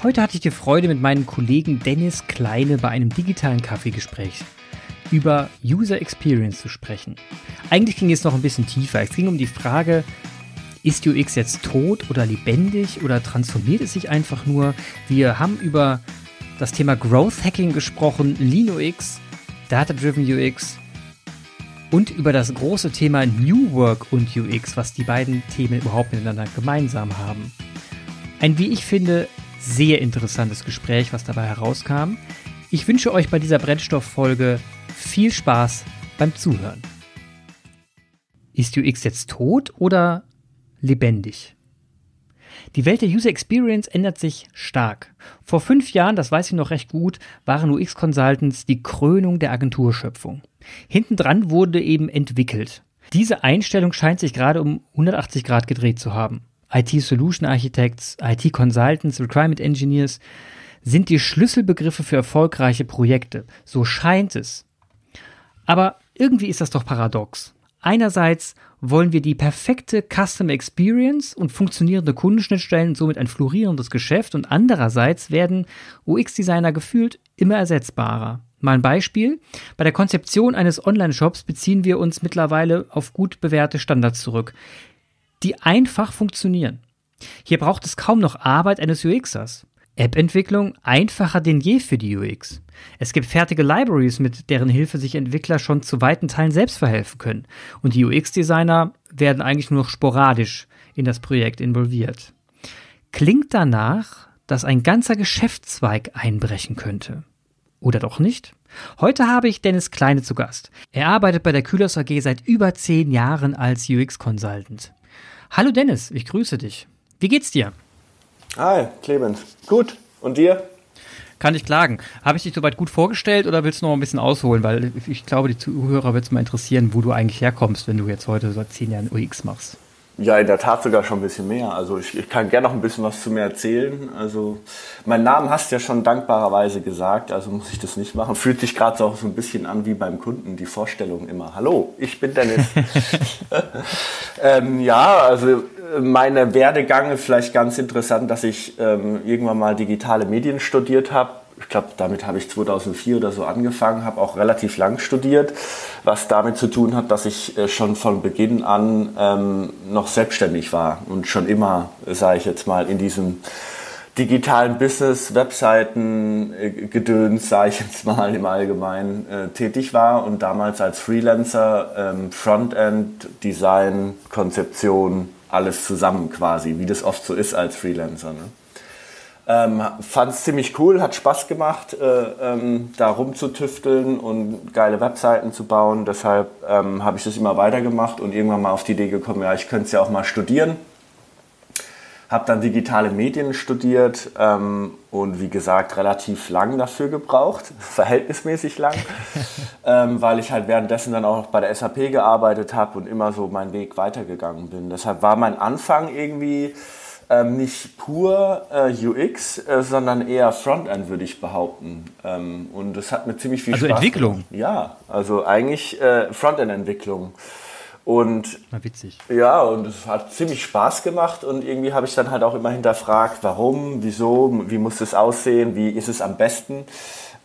Heute hatte ich die Freude, mit meinem Kollegen Dennis Kleine bei einem digitalen Kaffeegespräch über User Experience zu sprechen. Eigentlich ging es noch ein bisschen tiefer. Es ging um die Frage, ist UX jetzt tot oder lebendig oder transformiert es sich einfach nur? Wir haben über das Thema Growth Hacking gesprochen, Lean UX, Data Driven UX und über das große Thema New Work und UX, was die beiden Themen überhaupt miteinander gemeinsam haben. Ein, wie ich finde, sehr interessantes Gespräch, was dabei herauskam. Ich wünsche euch bei dieser Brennstofffolge viel Spaß beim Zuhören. Ist UX jetzt tot oder lebendig? Die Welt der User Experience ändert sich stark. Vor fünf Jahren, das weiß ich noch recht gut, waren UX Consultants die Krönung der Agenturschöpfung. Hintendran wurde eben entwickelt. Diese Einstellung scheint sich gerade um 180 Grad gedreht zu haben. IT Solution Architects, IT Consultants, Requirement Engineers sind die Schlüsselbegriffe für erfolgreiche Projekte. So scheint es. Aber irgendwie ist das doch paradox. Einerseits wollen wir die perfekte Custom Experience und funktionierende Kundenschnittstellen und somit ein florierendes Geschäft und andererseits werden UX-Designer gefühlt immer ersetzbarer. Mal ein Beispiel. Bei der Konzeption eines Online-Shops beziehen wir uns mittlerweile auf gut bewährte Standards zurück die einfach funktionieren. Hier braucht es kaum noch Arbeit eines UXers. App-Entwicklung einfacher denn je für die UX. Es gibt fertige Libraries, mit deren Hilfe sich Entwickler schon zu weiten Teilen selbst verhelfen können. Und die UX-Designer werden eigentlich nur noch sporadisch in das Projekt involviert. Klingt danach, dass ein ganzer Geschäftszweig einbrechen könnte. Oder doch nicht? Heute habe ich Dennis Kleine zu Gast. Er arbeitet bei der Kühlers AG seit über zehn Jahren als UX-Consultant. Hallo Dennis, ich grüße dich. Wie geht's dir? Hi, Clemens. Gut. Und dir? Kann ich klagen. Habe ich dich soweit gut vorgestellt oder willst du noch ein bisschen ausholen? Weil ich glaube, die Zuhörer wird es mal interessieren, wo du eigentlich herkommst, wenn du jetzt heute seit zehn Jahren UX machst. Ja, in der Tat sogar schon ein bisschen mehr. Also ich, ich kann gerne noch ein bisschen was zu mir erzählen. Also mein Namen hast du ja schon dankbarerweise gesagt, also muss ich das nicht machen. Fühlt sich gerade so auch so ein bisschen an wie beim Kunden, die Vorstellung immer. Hallo, ich bin Dennis. ähm, ja, also meine Werdegang ist vielleicht ganz interessant, dass ich ähm, irgendwann mal digitale Medien studiert habe ich glaube, damit habe ich 2004 oder so angefangen, habe auch relativ lang studiert, was damit zu tun hat, dass ich äh, schon von Beginn an ähm, noch selbstständig war und schon immer, sage ich jetzt mal, in diesem digitalen Business, Webseiten, äh, Gedöns, sage ich jetzt mal im Allgemeinen, äh, tätig war und damals als Freelancer ähm, Frontend, Design, Konzeption, alles zusammen quasi, wie das oft so ist als Freelancer. Ne? Ähm, Fand es ziemlich cool, hat Spaß gemacht, äh, ähm, da rumzutüfteln und geile Webseiten zu bauen. Deshalb ähm, habe ich das immer weitergemacht und irgendwann mal auf die Idee gekommen, ja, ich könnte es ja auch mal studieren. Habe dann digitale Medien studiert ähm, und wie gesagt relativ lang dafür gebraucht, verhältnismäßig lang, ähm, weil ich halt währenddessen dann auch bei der SAP gearbeitet habe und immer so meinen Weg weitergegangen bin. Deshalb war mein Anfang irgendwie ähm, nicht pur äh, UX, äh, sondern eher Frontend, würde ich behaupten. Ähm, und das hat mir ziemlich viel also Spaß Entwicklung? Gemacht. Ja, also eigentlich äh, Frontend-Entwicklung. Und Na, witzig. Ja, und es hat ziemlich Spaß gemacht und irgendwie habe ich dann halt auch immer hinterfragt, warum, wieso, wie muss es aussehen, wie ist es am besten.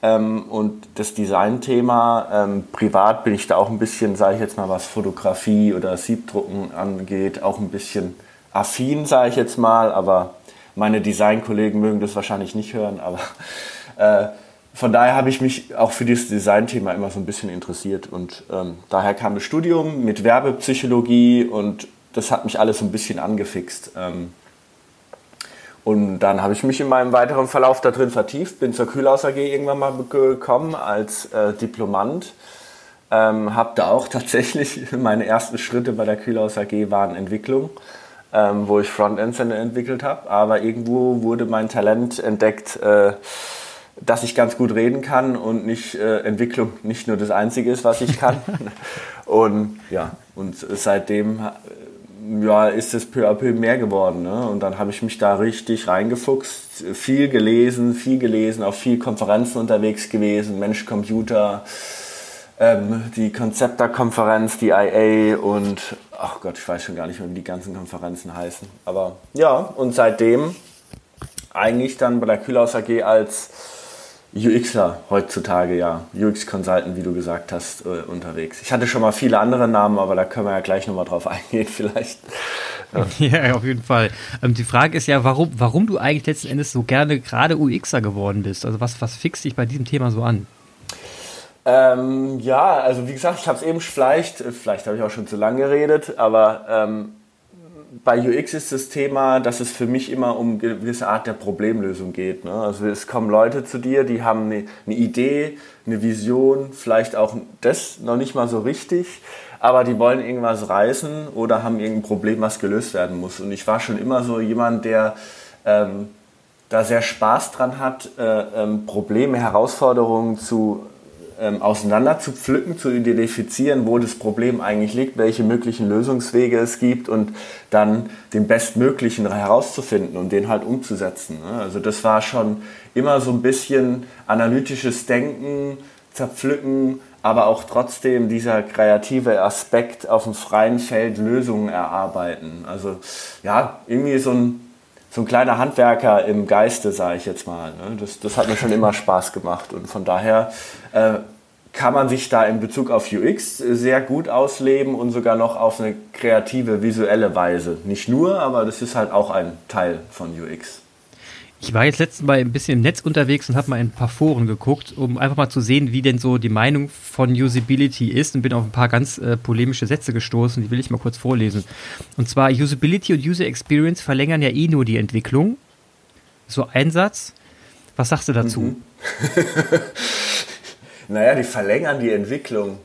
Ähm, und das Design-Thema, ähm, privat bin ich da auch ein bisschen, sage ich jetzt mal, was Fotografie oder Siebdrucken angeht, auch ein bisschen affin, sage ich jetzt mal, aber meine Designkollegen mögen das wahrscheinlich nicht hören, aber äh, von daher habe ich mich auch für dieses Designthema immer so ein bisschen interessiert und ähm, daher kam das Studium mit Werbepsychologie und das hat mich alles so ein bisschen angefixt. Ähm, und dann habe ich mich in meinem weiteren Verlauf da drin vertieft, bin zur Kühlhaus AG irgendwann mal gekommen als äh, Diplomant. Ähm, habe da auch tatsächlich meine ersten Schritte bei der Kühlhaus AG waren Entwicklung ähm, wo ich Frontends entwickelt habe. Aber irgendwo wurde mein Talent entdeckt, äh, dass ich ganz gut reden kann und nicht äh, Entwicklung nicht nur das Einzige ist, was ich kann. und ja, und seitdem ja, ist es peu à peu mehr geworden. Ne? Und dann habe ich mich da richtig reingefuchst, viel gelesen, viel gelesen, auf viel Konferenzen unterwegs gewesen, Mensch, Computer, ähm, die Konzepter-Konferenz, die IA und ach Gott, ich weiß schon gar nicht mehr, wie die ganzen Konferenzen heißen. Aber ja, und seitdem eigentlich dann bei der Kühlhaus AG als UXler heutzutage, ja, UX-Consultant, wie du gesagt hast, äh, unterwegs. Ich hatte schon mal viele andere Namen, aber da können wir ja gleich nochmal drauf eingehen, vielleicht. Ja. ja, auf jeden Fall. Ähm, die Frage ist ja, warum, warum du eigentlich letzten Endes so gerne gerade UXer geworden bist. Also was, was fixt dich bei diesem Thema so an? Ähm, ja, also wie gesagt, ich habe es eben vielleicht, vielleicht habe ich auch schon zu lange geredet, aber ähm, bei UX ist das Thema, dass es für mich immer um gewisse Art der Problemlösung geht. Ne? Also es kommen Leute zu dir, die haben eine, eine, Idee, eine Vision, vielleicht auch das noch nicht mal so richtig, aber die wollen irgendwas reißen oder haben irgendein Problem, was gelöst werden muss. Und ich war schon immer so jemand, der ähm, da sehr Spaß dran hat, äh, ähm, Probleme, Herausforderungen zu ähm, auseinander zu pflücken, zu identifizieren, wo das Problem eigentlich liegt, welche möglichen Lösungswege es gibt und dann den bestmöglichen herauszufinden und den halt umzusetzen. Ne? Also das war schon immer so ein bisschen analytisches Denken, zerpflücken, aber auch trotzdem dieser kreative Aspekt auf dem freien Feld Lösungen erarbeiten. Also ja, irgendwie so ein, so ein kleiner Handwerker im Geiste, sage ich jetzt mal. Ne? Das, das hat mir schon immer Spaß gemacht und von daher äh, kann man sich da in Bezug auf UX sehr gut ausleben und sogar noch auf eine kreative, visuelle Weise. Nicht nur, aber das ist halt auch ein Teil von UX. Ich war jetzt letztens Mal ein bisschen im Netz unterwegs und habe mal in ein paar Foren geguckt, um einfach mal zu sehen, wie denn so die Meinung von Usability ist und bin auf ein paar ganz äh, polemische Sätze gestoßen, die will ich mal kurz vorlesen. Und zwar, Usability und User Experience verlängern ja eh nur die Entwicklung. So ein Satz. Was sagst du dazu? Mhm. Naja, die verlängern die Entwicklung.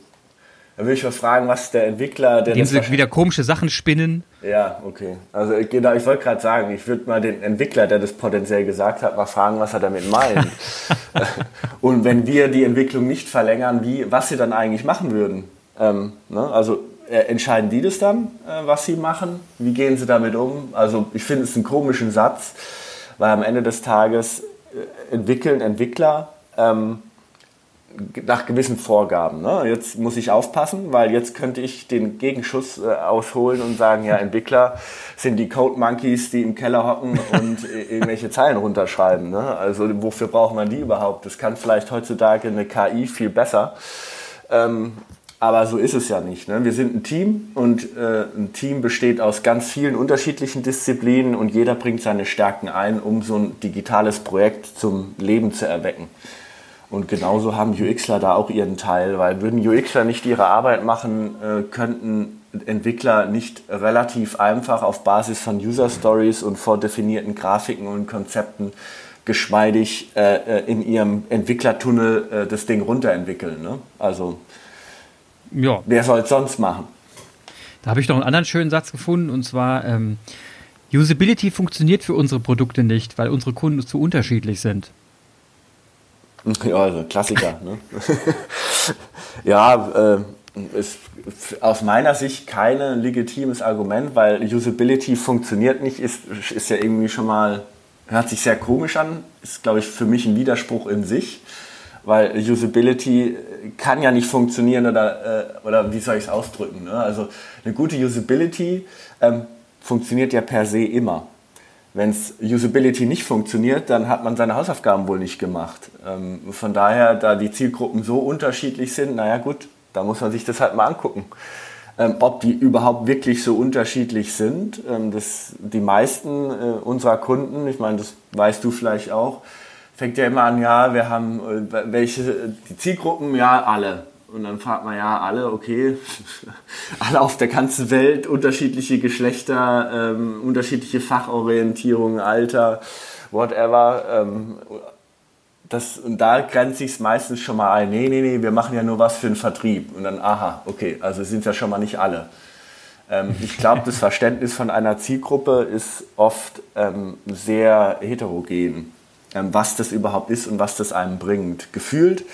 Da will ich mal fragen, was der Entwickler... Der Indem sie wieder komische Sachen spinnen. Ja, okay. Also genau, ich wollte gerade sagen, ich würde mal den Entwickler, der das potenziell gesagt hat, mal fragen, was er damit meint. Und wenn wir die Entwicklung nicht verlängern, wie, was sie dann eigentlich machen würden. Ähm, ne? Also äh, entscheiden die das dann, äh, was sie machen? Wie gehen sie damit um? Also ich finde es einen komischen Satz, weil am Ende des Tages äh, entwickeln Entwickler... Ähm, nach gewissen Vorgaben. Ne? Jetzt muss ich aufpassen, weil jetzt könnte ich den Gegenschuss äh, ausholen und sagen, ja, Entwickler sind die Code Monkeys, die im Keller hocken und irgendwelche Zeilen runterschreiben. Ne? Also wofür braucht man die überhaupt? Das kann vielleicht heutzutage eine KI viel besser. Ähm, aber so ist es ja nicht. Ne? Wir sind ein Team und äh, ein Team besteht aus ganz vielen unterschiedlichen Disziplinen und jeder bringt seine Stärken ein, um so ein digitales Projekt zum Leben zu erwecken. Und genauso haben UXler da auch ihren Teil, weil würden UXler nicht ihre Arbeit machen, äh, könnten Entwickler nicht relativ einfach auf Basis von User Stories und vordefinierten Grafiken und Konzepten geschmeidig äh, äh, in ihrem Entwicklertunnel das Ding runterentwickeln. Ne? Also ja. wer soll es sonst machen? Da habe ich noch einen anderen schönen Satz gefunden und zwar ähm, Usability funktioniert für unsere Produkte nicht, weil unsere Kunden zu unterschiedlich sind. Ja, also Klassiker. ne? ja, äh, ist aus meiner Sicht kein legitimes Argument, weil Usability funktioniert nicht, ist, ist ja irgendwie schon mal, hört sich sehr komisch an, ist glaube ich für mich ein Widerspruch in sich, weil Usability kann ja nicht funktionieren oder, äh, oder wie soll ich es ausdrücken. Ne? Also eine gute Usability ähm, funktioniert ja per se immer wenn es Usability nicht funktioniert, dann hat man seine Hausaufgaben wohl nicht gemacht. Ähm, von daher, da die Zielgruppen so unterschiedlich sind, naja gut, da muss man sich das halt mal angucken. Ähm, ob die überhaupt wirklich so unterschiedlich sind. Ähm, das, die meisten äh, unserer Kunden, ich meine, das weißt du vielleicht auch, fängt ja immer an, ja, wir haben äh, welche, die Zielgruppen, ja, alle. Und dann fragt man ja alle, okay, alle auf der ganzen Welt, unterschiedliche Geschlechter, ähm, unterschiedliche Fachorientierungen, Alter, whatever. Ähm, das, und da grenzt sich es meistens schon mal ein, nee, nee, nee, wir machen ja nur was für den Vertrieb. Und dann, aha, okay, also sind ja schon mal nicht alle. Ähm, ich glaube, das Verständnis von einer Zielgruppe ist oft ähm, sehr heterogen, ähm, was das überhaupt ist und was das einem bringt. Gefühlt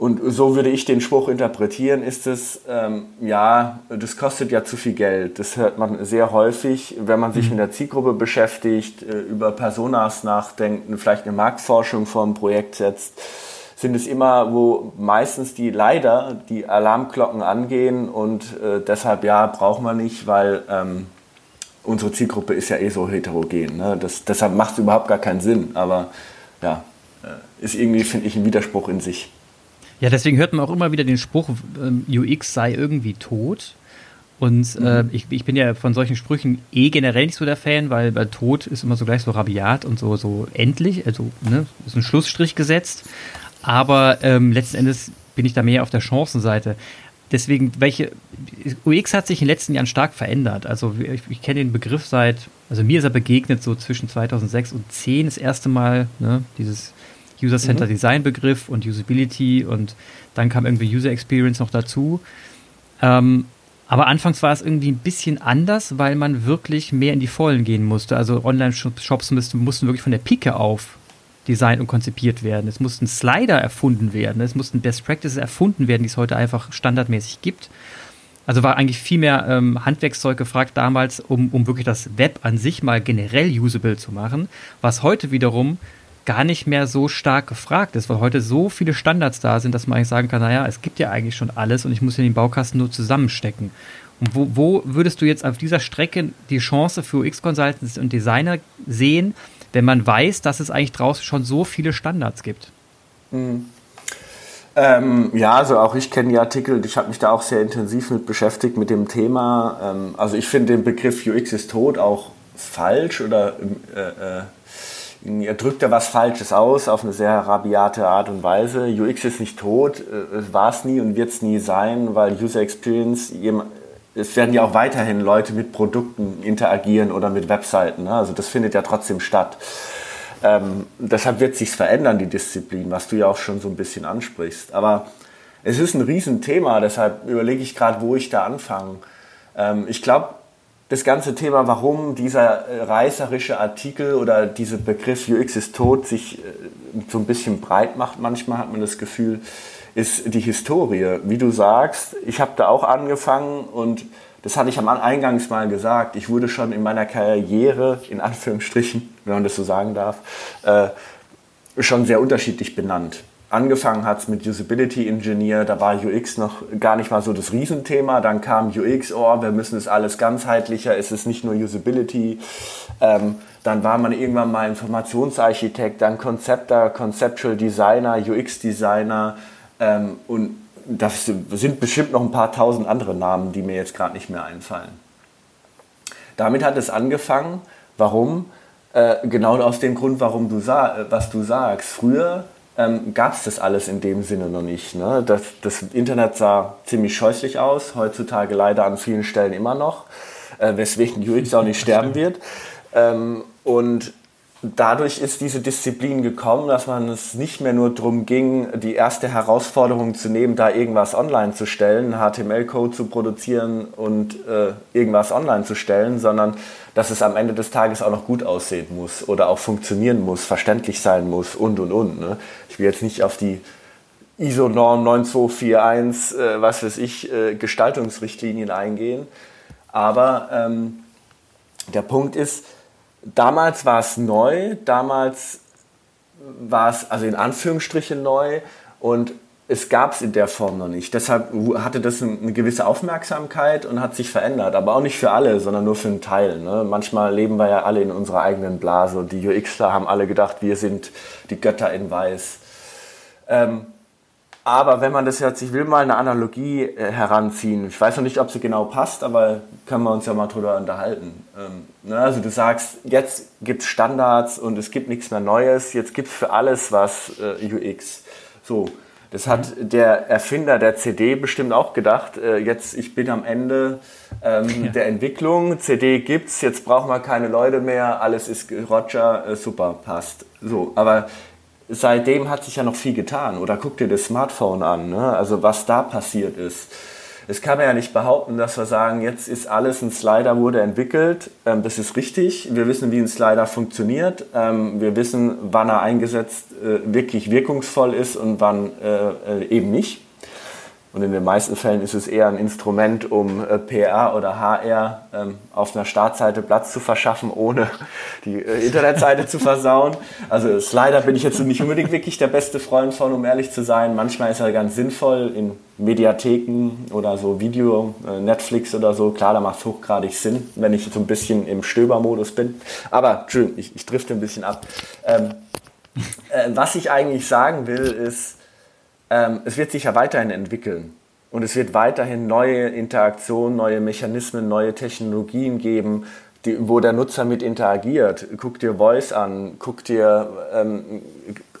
und so würde ich den Spruch interpretieren, ist es, ähm, ja, das kostet ja zu viel Geld. Das hört man sehr häufig, wenn man sich mhm. mit der Zielgruppe beschäftigt, äh, über Personas nachdenkt, vielleicht eine Marktforschung vor ein Projekt setzt, sind es immer, wo meistens die leider die Alarmglocken angehen und äh, deshalb ja, braucht man nicht, weil ähm, unsere Zielgruppe ist ja eh so heterogen. Ne? Das, deshalb macht es überhaupt gar keinen Sinn. Aber ja, äh, ist irgendwie, finde ich, ein Widerspruch in sich. Ja, deswegen hört man auch immer wieder den Spruch, ähm, UX sei irgendwie tot. Und äh, mhm. ich, ich bin ja von solchen Sprüchen eh generell nicht so der Fan, weil bei Tod ist immer so gleich so rabiat und so, so endlich, also ne, ist ein Schlussstrich gesetzt. Aber ähm, letzten Endes bin ich da mehr auf der Chancenseite. Deswegen, welche UX hat sich in den letzten Jahren stark verändert. Also ich, ich kenne den Begriff seit, also mir ist er begegnet so zwischen 2006 und 2010 das erste Mal, ne, dieses User-Center mhm. Design Begriff und Usability und dann kam irgendwie User Experience noch dazu. Ähm, aber anfangs war es irgendwie ein bisschen anders, weil man wirklich mehr in die Vollen gehen musste. Also Online-Shops mussten, mussten wirklich von der Pike auf designt und konzipiert werden. Es mussten Slider erfunden werden. Es mussten Best Practices erfunden werden, die es heute einfach standardmäßig gibt. Also war eigentlich viel mehr ähm, Handwerkszeug gefragt damals, um, um wirklich das Web an sich mal generell usable zu machen, was heute wiederum gar nicht mehr so stark gefragt ist, weil heute so viele Standards da sind, dass man eigentlich sagen kann, naja, es gibt ja eigentlich schon alles und ich muss ja den Baukasten nur zusammenstecken. Und wo, wo würdest du jetzt auf dieser Strecke die Chance für UX-Consultants und Designer sehen, wenn man weiß, dass es eigentlich draußen schon so viele Standards gibt? Mhm. Ähm, ja, also auch ich kenne die Artikel, ich habe mich da auch sehr intensiv mit beschäftigt mit dem Thema. Ähm, also ich finde den Begriff UX ist tot auch falsch oder äh, äh, er drückt da was Falsches aus auf eine sehr rabiate Art und Weise. UX ist nicht tot, äh, war es nie und wird es nie sein, weil User Experience, es werden ja auch weiterhin Leute mit Produkten interagieren oder mit Webseiten. Ne? Also das findet ja trotzdem statt. Ähm, deshalb wird sich verändern, die Disziplin, was du ja auch schon so ein bisschen ansprichst. Aber es ist ein Riesenthema, deshalb überlege ich gerade, wo ich da anfange. Ähm, ich glaube, das ganze Thema, warum dieser äh, reißerische Artikel oder dieser Begriff UX ist tot sich äh, so ein bisschen breit macht, manchmal hat man das Gefühl, ist die Historie. Wie du sagst, ich habe da auch angefangen und das hatte ich am Eingangs mal gesagt. Ich wurde schon in meiner Karriere, in Anführungsstrichen, wenn man das so sagen darf, äh, schon sehr unterschiedlich benannt angefangen hat es mit Usability Engineer, da war UX noch gar nicht mal so das Riesenthema. Dann kam UX, oh, wir müssen es alles ganzheitlicher, es ist nicht nur Usability. Ähm, dann war man irgendwann mal Informationsarchitekt, dann Konzepter, Conceptual Designer, UX Designer ähm, und das sind bestimmt noch ein paar tausend andere Namen, die mir jetzt gerade nicht mehr einfallen. Damit hat es angefangen. Warum? Äh, genau aus dem Grund, warum du was du sagst. Früher ähm, gab es das alles in dem Sinne noch nicht. Ne? Das, das, Internet sah ziemlich scheußlich aus, heutzutage leider an vielen Stellen immer noch, äh, weswegen UX auch nicht sterben wird. Ähm, und dadurch ist diese Disziplin gekommen, dass man es nicht mehr nur darum ging, die erste Herausforderung zu nehmen, da irgendwas online zu stellen, HTML-Code zu produzieren und äh, irgendwas online zu stellen, sondern dass es am Ende des Tages auch noch gut aussehen muss oder auch funktionieren muss, verständlich sein muss und und und. Ne? Ich will jetzt nicht auf die ISO-Norm 9241, äh, was weiß ich, äh, Gestaltungsrichtlinien eingehen, aber ähm, der Punkt ist, damals war es neu, damals war es also in Anführungsstrichen neu und es gab es in der Form noch nicht. Deshalb hatte das eine gewisse Aufmerksamkeit und hat sich verändert. Aber auch nicht für alle, sondern nur für einen Teil. Ne? Manchmal leben wir ja alle in unserer eigenen Blase und die UXler haben alle gedacht, wir sind die Götter in Weiß. Ähm, aber wenn man das jetzt, ich will mal eine Analogie äh, heranziehen. Ich weiß noch nicht, ob sie genau passt, aber können wir uns ja mal drüber unterhalten. Ähm, ne, also du sagst, jetzt gibt es Standards und es gibt nichts mehr Neues. Jetzt gibt es für alles was äh, UX. So, das hat der Erfinder der CD bestimmt auch gedacht. Äh, jetzt, ich bin am Ende ähm, ja. der Entwicklung. CD gibt's, jetzt brauchen wir keine Leute mehr. Alles ist Roger, äh, super, passt. So, aber seitdem hat sich ja noch viel getan. Oder guck dir das Smartphone an, ne? also was da passiert ist. Es kann man ja nicht behaupten, dass wir sagen, jetzt ist alles, ein Slider wurde entwickelt. Ähm, das ist richtig. Wir wissen, wie ein Slider funktioniert. Ähm, wir wissen, wann er eingesetzt äh, wirklich wirkungsvoll ist und wann äh, äh eben nicht. Und in den meisten Fällen ist es eher ein Instrument, um äh, PR oder HR ähm, auf einer Startseite Platz zu verschaffen, ohne die äh, Internetseite zu versauen. Also Slider bin ich jetzt nicht unbedingt wirklich der beste Freund von, um ehrlich zu sein. Manchmal ist er ganz sinnvoll in Mediatheken oder so Video, äh, Netflix oder so. Klar, da macht es hochgradig Sinn, wenn ich so ein bisschen im Stöbermodus bin. Aber, Entschuldigung, ich, ich drifte ein bisschen ab. Ähm, äh, was ich eigentlich sagen will, ist, ähm, es wird sich ja weiterhin entwickeln. Und es wird weiterhin neue Interaktionen, neue Mechanismen, neue Technologien geben, die, wo der Nutzer mit interagiert. Guck dir Voice an, guck dir ähm,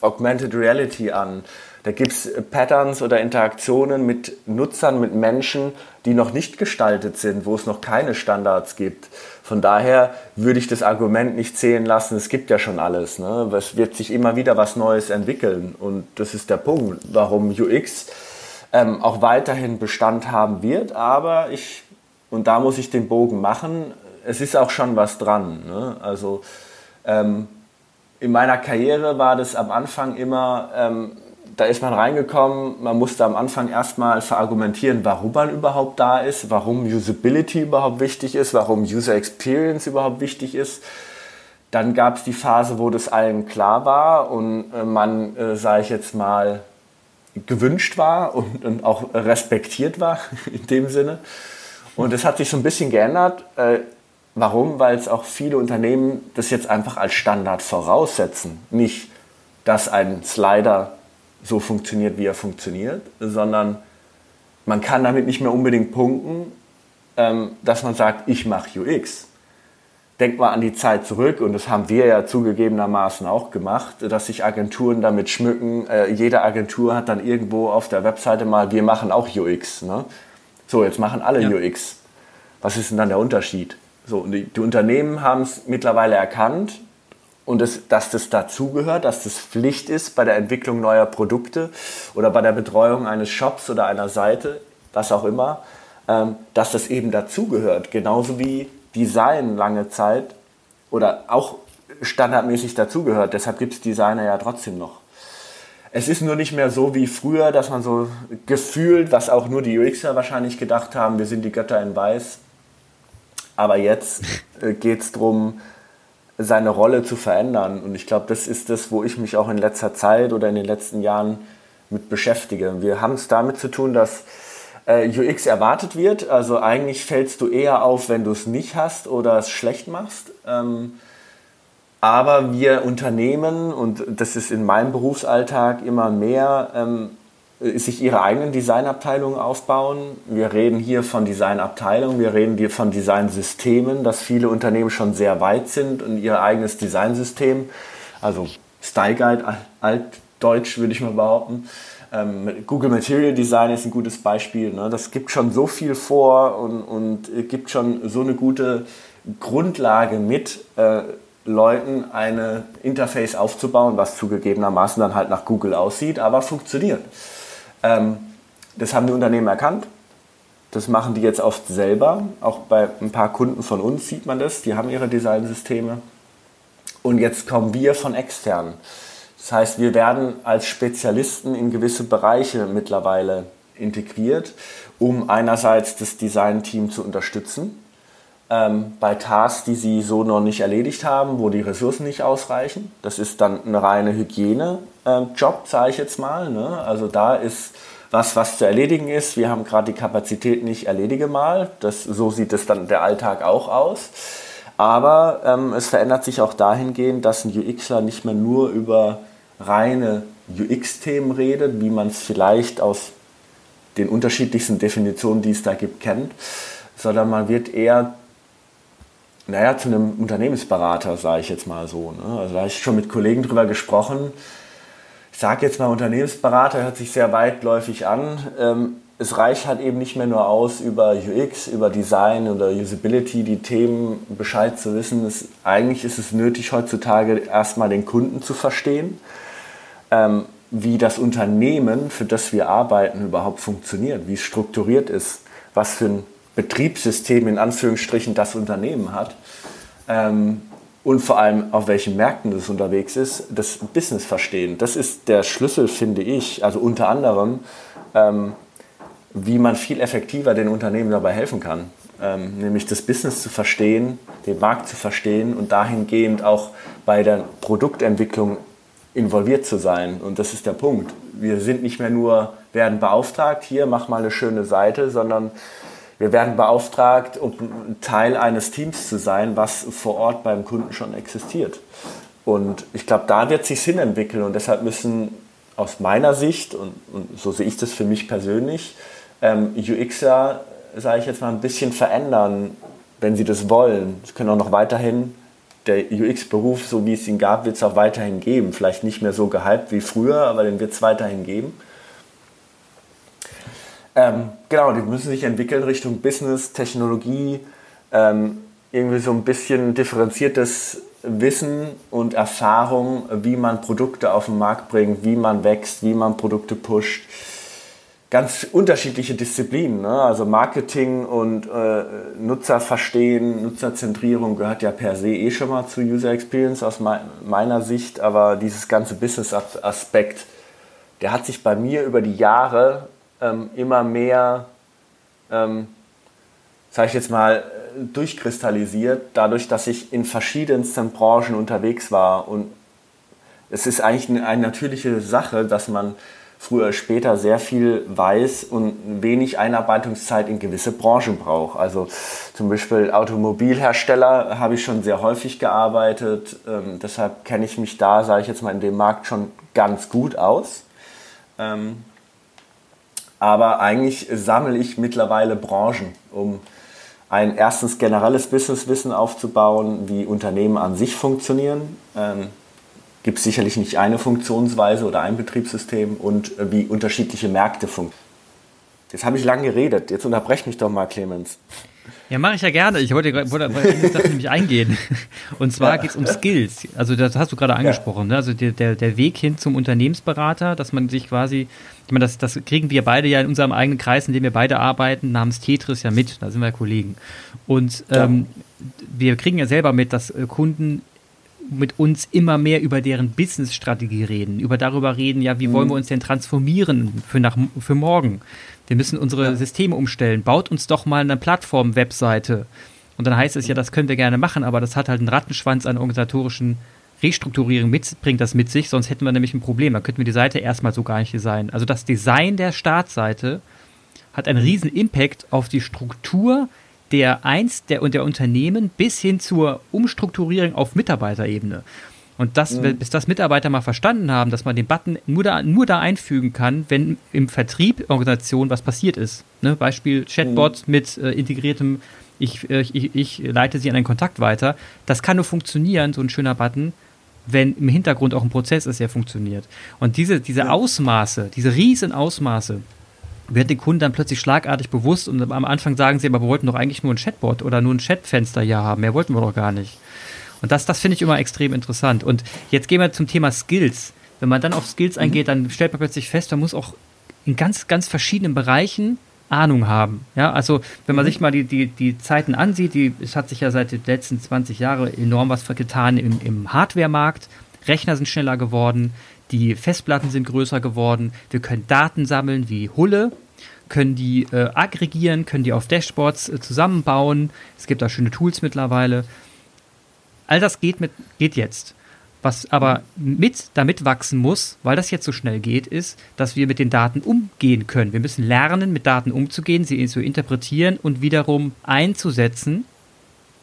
Augmented Reality an. Da gibt es Patterns oder Interaktionen mit Nutzern, mit Menschen, die noch nicht gestaltet sind, wo es noch keine Standards gibt. Von daher würde ich das Argument nicht zählen lassen, es gibt ja schon alles. Ne? Es wird sich immer wieder was Neues entwickeln. Und das ist der Punkt, warum UX ähm, auch weiterhin Bestand haben wird. Aber ich, und da muss ich den Bogen machen, es ist auch schon was dran. Ne? Also ähm, in meiner Karriere war das am Anfang immer, ähm, da ist man reingekommen, man musste am Anfang erstmal verargumentieren, warum man überhaupt da ist, warum Usability überhaupt wichtig ist, warum User Experience überhaupt wichtig ist. Dann gab es die Phase, wo das allen klar war und äh, man, äh, sage ich jetzt mal, gewünscht war und, und, auch respektiert war in dem Sinne. Und das hat sich so ein bisschen geändert. Äh, warum? Weil es auch viele Unternehmen das jetzt einfach als Standard voraussetzen. Nicht, dass ein Slider so funktioniert, wie er funktioniert, sondern man kann damit nicht mehr unbedingt punkten, ähm, dass man sagt, ich mache UX. Denkt mal an die Zeit zurück, und das haben wir ja zugegebenermaßen auch gemacht, dass sich Agenturen damit schmücken. Äh, jede Agentur hat dann irgendwo auf der Webseite mal, wir machen auch UX. Ne? So, jetzt machen alle ja. UX. Was ist denn dann der Unterschied? So, die, die Unternehmen haben es mittlerweile erkannt, und das, dass das dazugehört, dass das Pflicht ist bei der Entwicklung neuer Produkte oder bei der Betreuung eines Shops oder einer Seite, was auch immer, ähm, dass das eben dazugehört. Genauso wie Design lange Zeit oder auch standardmäßig dazugehört. Deshalb gibt es Designer ja trotzdem noch. Es ist nur nicht mehr so wie früher, dass man so gefühlt, was auch nur die UXer wahrscheinlich gedacht haben, wir sind die Götter in Weiß. Aber jetzt äh, geht es darum, seine Rolle zu verändern. Und ich glaube, das ist das, wo ich mich auch in letzter Zeit oder in den letzten Jahren mit beschäftige. Wir haben es damit zu tun, dass äh, UX erwartet wird. Also eigentlich fällst du eher auf, wenn du es nicht hast oder es schlecht machst. Ähm, aber wir Unternehmen, und das ist in meinem Berufsalltag immer mehr, ähm, sich ihre eigenen Designabteilungen aufbauen. Wir reden hier von Designabteilungen, wir reden hier von Designsystemen, dass viele Unternehmen schon sehr weit sind und ihr eigenes Designsystem, also Style Guide, altdeutsch würde ich mal behaupten. Ähm, Google Material Design ist ein gutes Beispiel. Ne? Das gibt schon so viel vor und, und gibt schon so eine gute Grundlage mit, äh, Leuten eine Interface aufzubauen, was zugegebenermaßen dann halt nach Google aussieht, aber funktioniert. Ähm, das haben die Unternehmen erkannt. Das machen die jetzt oft selber. Auch bei ein paar Kunden von uns sieht man das. Die haben ihre Designsysteme. Und jetzt kommen wir von extern. Das heißt, wir werden als Spezialisten in gewisse Bereiche mittlerweile integriert, um einerseits das Designteam zu unterstützen ähm, bei Tasks, die sie so noch nicht erledigt haben, wo die Ressourcen nicht ausreichen. Das ist dann eine reine Hygiene-Job, äh, sage ich jetzt mal. Ne? Also da ist was, was zu erledigen ist. Wir haben gerade die Kapazität nicht, erledige mal. Das, so sieht es dann der Alltag auch aus. Aber ähm, es verändert sich auch dahingehend, dass ein UXler nicht mehr nur über reine UX-Themen redet, wie man es vielleicht aus den unterschiedlichsten Definitionen, die es da gibt, kennt, sondern man wird eher naja, zu einem Unternehmensberater, sage ich jetzt mal so. Ne? Also da habe ich schon mit Kollegen drüber gesprochen. Ich sage jetzt mal, Unternehmensberater hört sich sehr weitläufig an. Ähm, es reicht halt eben nicht mehr nur aus, über UX, über Design oder Usability die Themen Bescheid zu wissen. Es, eigentlich ist es nötig, heutzutage erstmal den Kunden zu verstehen, ähm, wie das Unternehmen, für das wir arbeiten, überhaupt funktioniert, wie es strukturiert ist, was für ein Betriebssystem in Anführungsstrichen das Unternehmen hat ähm, und vor allem auf welchen Märkten das unterwegs ist, das Business verstehen. Das ist der Schlüssel, finde ich, also unter anderem, ähm, wie man viel effektiver den Unternehmen dabei helfen kann. Ähm, nämlich das Business zu verstehen, den Markt zu verstehen und dahingehend auch bei der Produktentwicklung involviert zu sein. Und das ist der Punkt. Wir sind nicht mehr nur, werden beauftragt, hier mach mal eine schöne Seite, sondern wir werden beauftragt, um Teil eines Teams zu sein, was vor Ort beim Kunden schon existiert. Und ich glaube, da wird sich Sinn entwickeln und deshalb müssen aus meiner Sicht, und, und so sehe ich das für mich persönlich, ähm, UXer, sage ich jetzt mal, ein bisschen verändern, wenn sie das wollen. Sie können auch noch weiterhin, der UX-Beruf, so wie es ihn gab, wird es auch weiterhin geben. Vielleicht nicht mehr so gehypt wie früher, aber den wird es weiterhin geben. Ähm, genau, die müssen sich entwickeln Richtung Business, Technologie, ähm, irgendwie so ein bisschen differenziertes Wissen und Erfahrung, wie man Produkte auf den Markt bringt, wie man wächst, wie man Produkte pusht. Ganz unterschiedliche Disziplinen, ne? also Marketing und äh, Nutzerverstehen, Nutzerzentrierung gehört ja per se eh schon mal zu User Experience aus me meiner Sicht, aber dieses ganze Business-Aspekt, der hat sich bei mir über die Jahre ähm, immer mehr, ähm, sage ich jetzt mal, durchkristallisiert, dadurch, dass ich in verschiedensten Branchen unterwegs war. Und es ist eigentlich eine, eine natürliche Sache, dass man früher oder später sehr viel weiß und wenig Einarbeitungszeit in gewisse Branchen braucht. Also zum Beispiel Automobilhersteller habe ich schon sehr häufig gearbeitet. Ähm, deshalb kenne ich mich da, sage ich jetzt mal, in dem Markt schon ganz gut aus. Ähm, aber eigentlich sammle ich mittlerweile Branchen, um ein erstens generelles Businesswissen aufzubauen, wie Unternehmen an sich funktionieren. Ähm, Gibt es sicherlich nicht eine Funktionsweise oder ein Betriebssystem und äh, wie unterschiedliche Märkte funktionieren. Jetzt habe ich lange geredet, jetzt unterbrech mich doch mal, Clemens. Ja, mache ich ja gerne. Ich wollte, wollte, wollte nämlich eingehen. Und zwar ja. geht es um Skills. Also das hast du gerade angesprochen. Ne? Also der, der, der Weg hin zum Unternehmensberater, dass man sich quasi, ich meine, das, das kriegen wir beide ja in unserem eigenen Kreis, in dem wir beide arbeiten, namens Tetris ja mit. Da sind wir ja Kollegen. Und ähm, wir kriegen ja selber mit, dass äh, Kunden mit uns immer mehr über deren Business-Strategie reden, über darüber reden, ja, wie mhm. wollen wir uns denn transformieren für, nach, für morgen? Wir müssen unsere ja. Systeme umstellen. Baut uns doch mal eine Plattform-Webseite. Und dann heißt es ja, das können wir gerne machen, aber das hat halt einen Rattenschwanz an organisatorischen Restrukturierung mit, bringt das mit sich, sonst hätten wir nämlich ein Problem. Da könnten wir die Seite erstmal so gar nicht designen. Also das Design der Startseite hat einen riesen Impact auf die Struktur der einst der, der Unternehmen bis hin zur Umstrukturierung auf Mitarbeiterebene. Und das, mhm. bis das Mitarbeiter mal verstanden haben, dass man den Button nur da, nur da einfügen kann, wenn im Vertrieb Organisation was passiert ist. Ne? Beispiel Chatbot mhm. mit äh, integriertem, ich, äh, ich, ich leite sie an einen Kontakt weiter. Das kann nur funktionieren, so ein schöner Button, wenn im Hintergrund auch ein Prozess ist, der funktioniert. Und diese, diese ja. Ausmaße, diese riesen Ausmaße, wird den Kunden dann plötzlich schlagartig bewusst und am Anfang sagen sie, aber wir wollten doch eigentlich nur ein Chatbot oder nur ein Chatfenster hier haben, mehr wollten wir doch gar nicht. Und das, das finde ich immer extrem interessant. Und jetzt gehen wir zum Thema Skills. Wenn man dann auf Skills mhm. eingeht, dann stellt man plötzlich fest, man muss auch in ganz, ganz verschiedenen Bereichen Ahnung haben. Ja, also wenn man mhm. sich mal die, die, die Zeiten ansieht, die, es hat sich ja seit den letzten 20 Jahren enorm was getan im, im Hardware-Markt. Rechner sind schneller geworden, die Festplatten sind größer geworden, wir können Daten sammeln wie Hulle, können die äh, aggregieren, können die auf Dashboards äh, zusammenbauen. Es gibt da schöne Tools mittlerweile. All das geht, mit, geht jetzt. Was aber mit damit wachsen muss, weil das jetzt so schnell geht, ist, dass wir mit den Daten umgehen können. Wir müssen lernen, mit Daten umzugehen, sie zu interpretieren und wiederum einzusetzen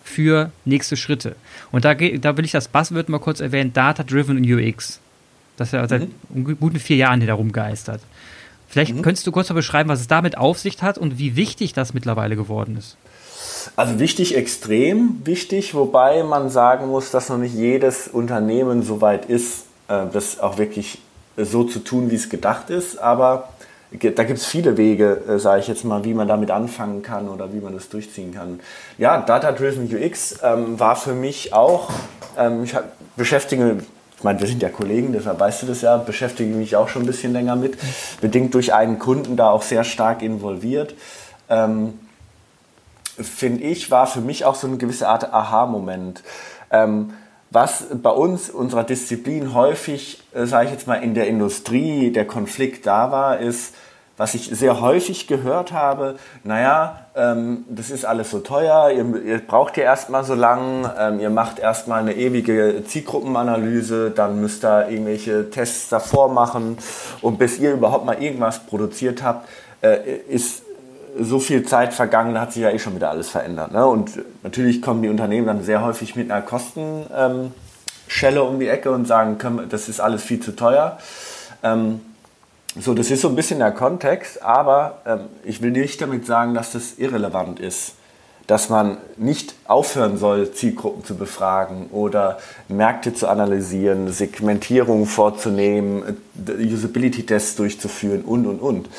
für nächste Schritte. Und da, da will ich das Buzzword mal kurz erwähnen, Data-Driven UX. Das ist ja seit mhm. guten vier Jahren hier darum geistert. Vielleicht mhm. könntest du kurz mal beschreiben, was es damit auf sich hat und wie wichtig das mittlerweile geworden ist. Also wichtig, extrem wichtig, wobei man sagen muss, dass noch nicht jedes Unternehmen so weit ist, äh, das auch wirklich so zu tun, wie es gedacht ist. Aber da gibt es viele Wege, äh, sage ich jetzt mal, wie man damit anfangen kann oder wie man das durchziehen kann. Ja, Data-Driven UX ähm, war für mich auch, ähm, ich beschäftige ich meine, wir sind ja Kollegen, deshalb weißt du das ja, beschäftige mich auch schon ein bisschen länger mit, bedingt durch einen Kunden da auch sehr stark involviert. Ähm, Finde ich, war für mich auch so eine gewisse Art Aha-Moment. Ähm, was bei uns, unserer Disziplin häufig, äh, sage ich jetzt mal, in der Industrie der Konflikt da war, ist, was ich sehr häufig gehört habe, naja, ähm, das ist alles so teuer, ihr, ihr braucht ja erstmal so lang, ähm, ihr macht erstmal eine ewige Zielgruppenanalyse, dann müsst ihr irgendwelche Tests davor machen und bis ihr überhaupt mal irgendwas produziert habt, äh, ist so viel Zeit vergangen, da hat sich ja eh schon wieder alles verändert. Ne? Und natürlich kommen die Unternehmen dann sehr häufig mit einer Kostenschelle ähm, um die Ecke und sagen, das ist alles viel zu teuer. Ähm, so, das ist so ein bisschen der Kontext, aber ähm, ich will nicht damit sagen, dass das irrelevant ist. Dass man nicht aufhören soll, Zielgruppen zu befragen oder Märkte zu analysieren, Segmentierung vorzunehmen, äh, Usability-Tests durchzuführen und, und, und.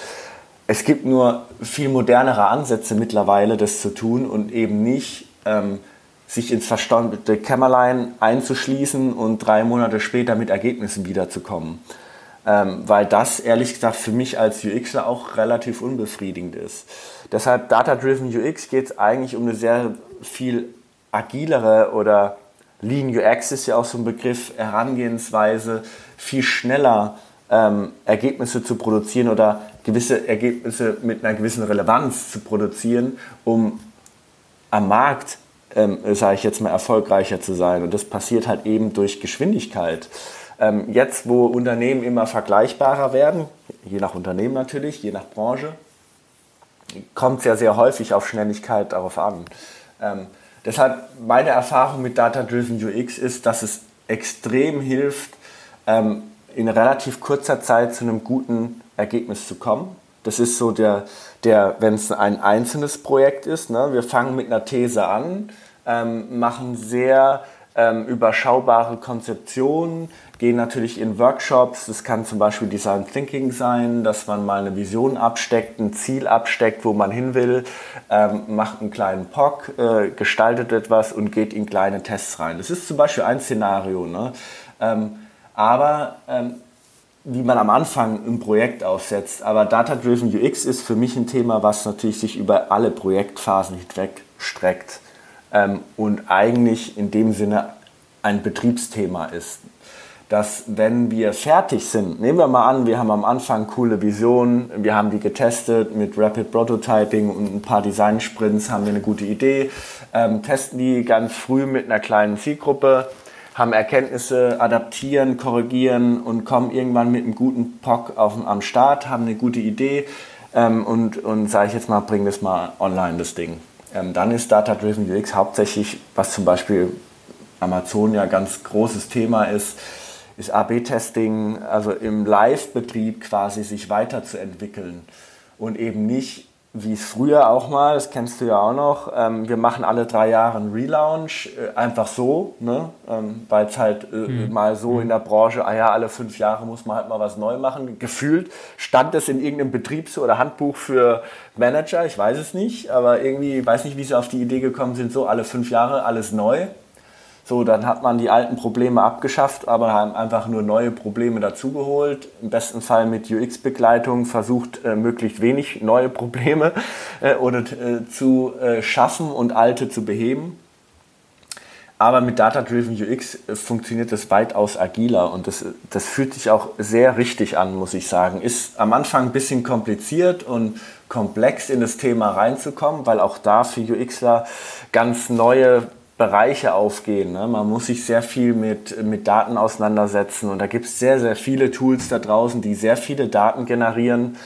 Es gibt nur viel modernere Ansätze mittlerweile, das zu tun und eben nicht ähm, sich ins verstaubte Kämmerlein einzuschließen und drei Monate später mit Ergebnissen wiederzukommen ähm, weil das ehrlich gesagt für mich als UXler auch relativ unbefriedigend ist. Deshalb Data-Driven UX geht es eigentlich um eine sehr viel agilere oder Lean UX ist ja auch so ein Begriff, Herangehensweise, viel schneller ähm, Ergebnisse zu produzieren oder gewisse Ergebnisse mit einer gewissen Relevanz zu produzieren, um am Markt, ähm, sage ich jetzt mal, erfolgreicher zu sein. Und das passiert halt eben durch Geschwindigkeit. Ähm, jetzt, wo Unternehmen immer vergleichbarer werden, je nach Unternehmen natürlich, je nach Branche, kommt es ja sehr häufig auf Schnelligkeit darauf an. Ähm, deshalb meine Erfahrung mit Data-Driven UX ist, dass es extrem hilft, ähm, in relativ kurzer Zeit zu einem guten Ergebnis zu kommen. Das ist so der, der wenn es ein einzelnes Projekt ist. Ne? Wir fangen mit einer These an, ähm, machen sehr ähm, überschaubare Konzeptionen, gehen natürlich in Workshops. Das kann zum Beispiel Design Thinking sein, dass man mal eine Vision absteckt, ein Ziel absteckt, wo man hin will, ähm, macht einen kleinen POC, äh, gestaltet etwas und geht in kleine Tests rein. Das ist zum Beispiel ein Szenario. Ne? Ähm, aber ähm, wie man am Anfang ein Projekt aufsetzt. Aber Data-Driven UX ist für mich ein Thema, was natürlich sich über alle Projektphasen hinweg streckt ähm, und eigentlich in dem Sinne ein Betriebsthema ist dass wenn wir fertig sind, nehmen wir mal an, wir haben am Anfang coole Visionen, wir haben die getestet mit Rapid Prototyping und ein paar Design-Sprints, haben wir eine gute Idee, ähm, testen die ganz früh mit einer kleinen Zielgruppe, haben Erkenntnisse, adaptieren, korrigieren und kommen irgendwann mit einem guten POC auf, am Start, haben eine gute Idee ähm, und, und sage ich jetzt mal, bringen das mal online, das Ding. Ähm, dann ist Data-Driven UX hauptsächlich, was zum Beispiel Amazon ja ganz großes Thema ist, ist AB-Testing, also im Live-Betrieb quasi sich weiterzuentwickeln und eben nicht, wie es früher auch mal, das kennst du ja auch noch, ähm, wir machen alle drei Jahre einen Relaunch, äh, einfach so, ne? ähm, weil es halt äh, mhm. mal so mhm. in der Branche, ah ja, alle fünf Jahre muss man halt mal was neu machen. Gefühlt stand es in irgendeinem Betriebs- oder Handbuch für Manager, ich weiß es nicht, aber irgendwie, ich weiß nicht, wie sie auf die Idee gekommen sind, so alle fünf Jahre alles neu. So, dann hat man die alten Probleme abgeschafft, aber haben einfach nur neue Probleme dazugeholt. Im besten Fall mit UX-Begleitung versucht, äh, möglichst wenig neue Probleme äh, oder äh, zu äh, schaffen und alte zu beheben. Aber mit Data-Driven UX äh, funktioniert das weitaus agiler und das, das fühlt sich auch sehr richtig an, muss ich sagen. Ist am Anfang ein bisschen kompliziert und komplex in das Thema reinzukommen, weil auch da für UXler ganz neue Bereiche aufgehen. Ne? Man muss sich sehr viel mit, mit Daten auseinandersetzen und da gibt es sehr, sehr viele Tools da draußen, die sehr viele Daten generieren.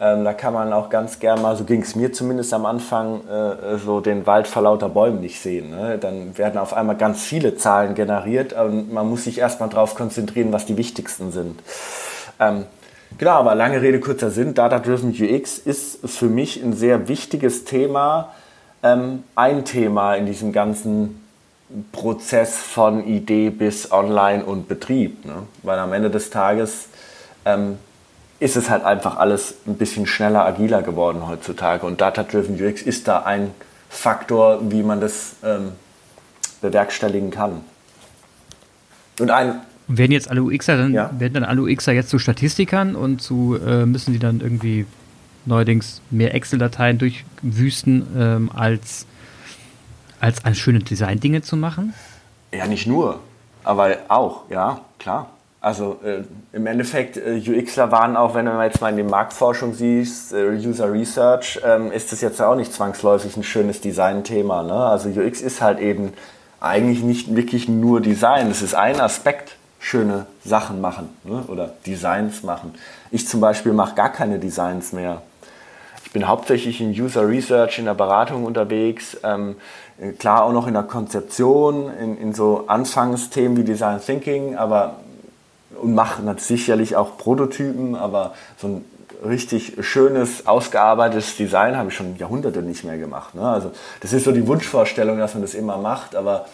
Ähm, da kann man auch ganz gern mal, so ging es mir zumindest am Anfang, äh, so den Wald vor lauter Bäumen nicht sehen. Ne? Dann werden auf einmal ganz viele Zahlen generiert und man muss sich erstmal darauf konzentrieren, was die wichtigsten sind. Ähm, genau, aber lange Rede, kurzer Sinn, Data-Driven UX ist für mich ein sehr wichtiges Thema, ähm, ein Thema in diesem ganzen Prozess von Idee bis Online und Betrieb. Ne? Weil am Ende des Tages ähm, ist es halt einfach alles ein bisschen schneller, agiler geworden heutzutage. Und Data-Driven UX ist da ein Faktor, wie man das ähm, bewerkstelligen kann. Und ein werden jetzt alle UXer dann, ja. werden dann alle UXer jetzt zu Statistikern und zu äh, müssen die dann irgendwie neuerdings mehr Excel-Dateien durchwüsten, ähm, als, als an schöne Design-Dinge zu machen? Ja, nicht nur, aber auch, ja, klar. Also äh, im Endeffekt, äh, UXler waren auch, wenn man jetzt mal in die Marktforschung sieht, äh, User Research, ähm, ist das jetzt auch nicht zwangsläufig ein schönes Design-Thema. Ne? Also UX ist halt eben eigentlich nicht wirklich nur Design. Es ist ein Aspekt, schöne Sachen machen ne? oder Designs machen. Ich zum Beispiel mache gar keine Designs mehr. Ich bin hauptsächlich in User Research, in der Beratung unterwegs, ähm, klar auch noch in der Konzeption, in, in so Anfangsthemen wie Design Thinking, aber und mache sicherlich auch Prototypen, aber so ein richtig schönes, ausgearbeitetes Design habe ich schon Jahrhunderte nicht mehr gemacht. Ne? Also das ist so die Wunschvorstellung, dass man das immer macht, aber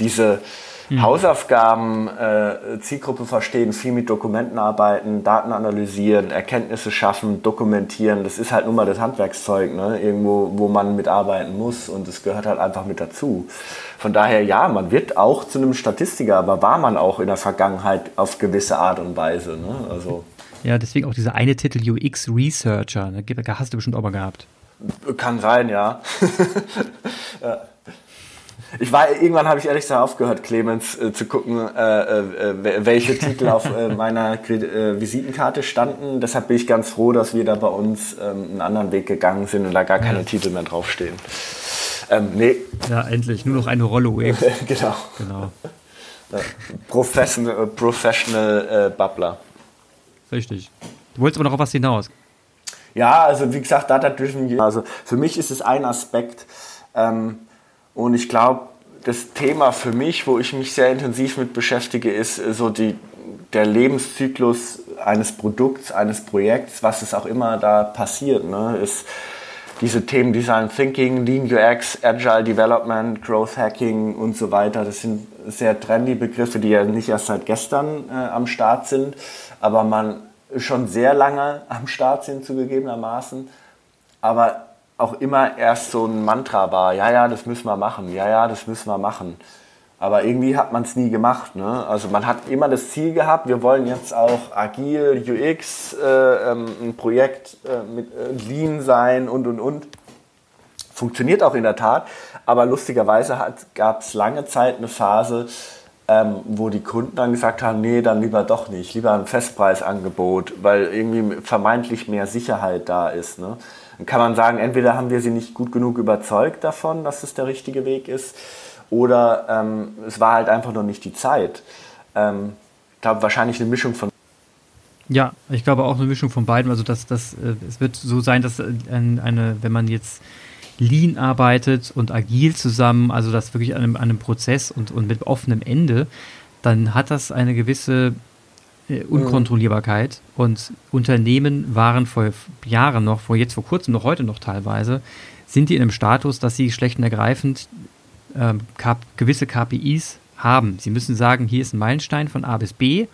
diese mhm. Hausaufgaben, äh, Zielgruppe verstehen, viel mit Dokumenten arbeiten, Daten analysieren, Erkenntnisse schaffen, dokumentieren, das ist halt nun mal das Handwerkszeug, ne? irgendwo, wo man mitarbeiten muss und das gehört halt einfach mit dazu. Von daher, ja, man wird auch zu einem Statistiker, aber war man auch in der Vergangenheit auf gewisse Art und Weise. Ne? Also, ja, deswegen auch dieser eine Titel UX Researcher, da hast du bestimmt auch mal gehabt. Kann sein, ja. ja. Ich war, irgendwann habe ich ehrlich gesagt aufgehört, Clemens, äh, zu gucken, äh, äh, welche Titel auf äh, meiner äh, Visitenkarte standen. Deshalb bin ich ganz froh, dass wir da bei uns ähm, einen anderen Weg gegangen sind und da gar keine ja. Titel mehr draufstehen. Ähm, nee. Ja, endlich. Nur noch eine Rolle UX. genau. genau. Professional, Professional äh, Bubbler. Richtig. Du wolltest aber noch auf was hinaus. Ja, also wie gesagt, Data Driven, also für mich ist es ein Aspekt, ähm, und ich glaube, das Thema für mich, wo ich mich sehr intensiv mit beschäftige, ist äh, so die, der Lebenszyklus eines Produkts, eines Projekts, was es auch immer da passiert. Ne? Ist diese Themen Design Thinking, Lean UX, Agile Development, Growth Hacking und so weiter. Das sind sehr trendy Begriffe, die ja nicht erst seit gestern äh, am Start sind, aber man schon sehr lange am Start sind zugegebenermaßen. Aber auch immer erst so ein Mantra war, ja, ja, das müssen wir machen, ja, ja, das müssen wir machen. Aber irgendwie hat man es nie gemacht. Ne? Also man hat immer das Ziel gehabt, wir wollen jetzt auch agil, UX, äh, ähm, ein Projekt äh, mit äh, Lean sein und, und, und. Funktioniert auch in der Tat, aber lustigerweise gab es lange Zeit eine Phase, ähm, wo die Kunden dann gesagt haben, nee, dann lieber doch nicht, lieber ein Festpreisangebot, weil irgendwie vermeintlich mehr Sicherheit da ist. Ne? Dann kann man sagen, entweder haben wir sie nicht gut genug überzeugt davon, dass es der richtige Weg ist, oder ähm, es war halt einfach noch nicht die Zeit. Ähm, ich glaube, wahrscheinlich eine Mischung von. Ja, ich glaube auch eine Mischung von beiden. Also, dass, dass, äh, es wird so sein, dass äh, eine, wenn man jetzt lean arbeitet und agil zusammen, also das wirklich an einem, an einem Prozess und, und mit offenem Ende, dann hat das eine gewisse äh, Unkontrollierbarkeit. Mhm. Und Unternehmen waren vor Jahren noch, vor jetzt vor kurzem, noch heute noch teilweise, sind die in einem Status, dass sie schlecht und ergreifend äh, gewisse KPIs haben. Sie müssen sagen, hier ist ein Meilenstein von A bis B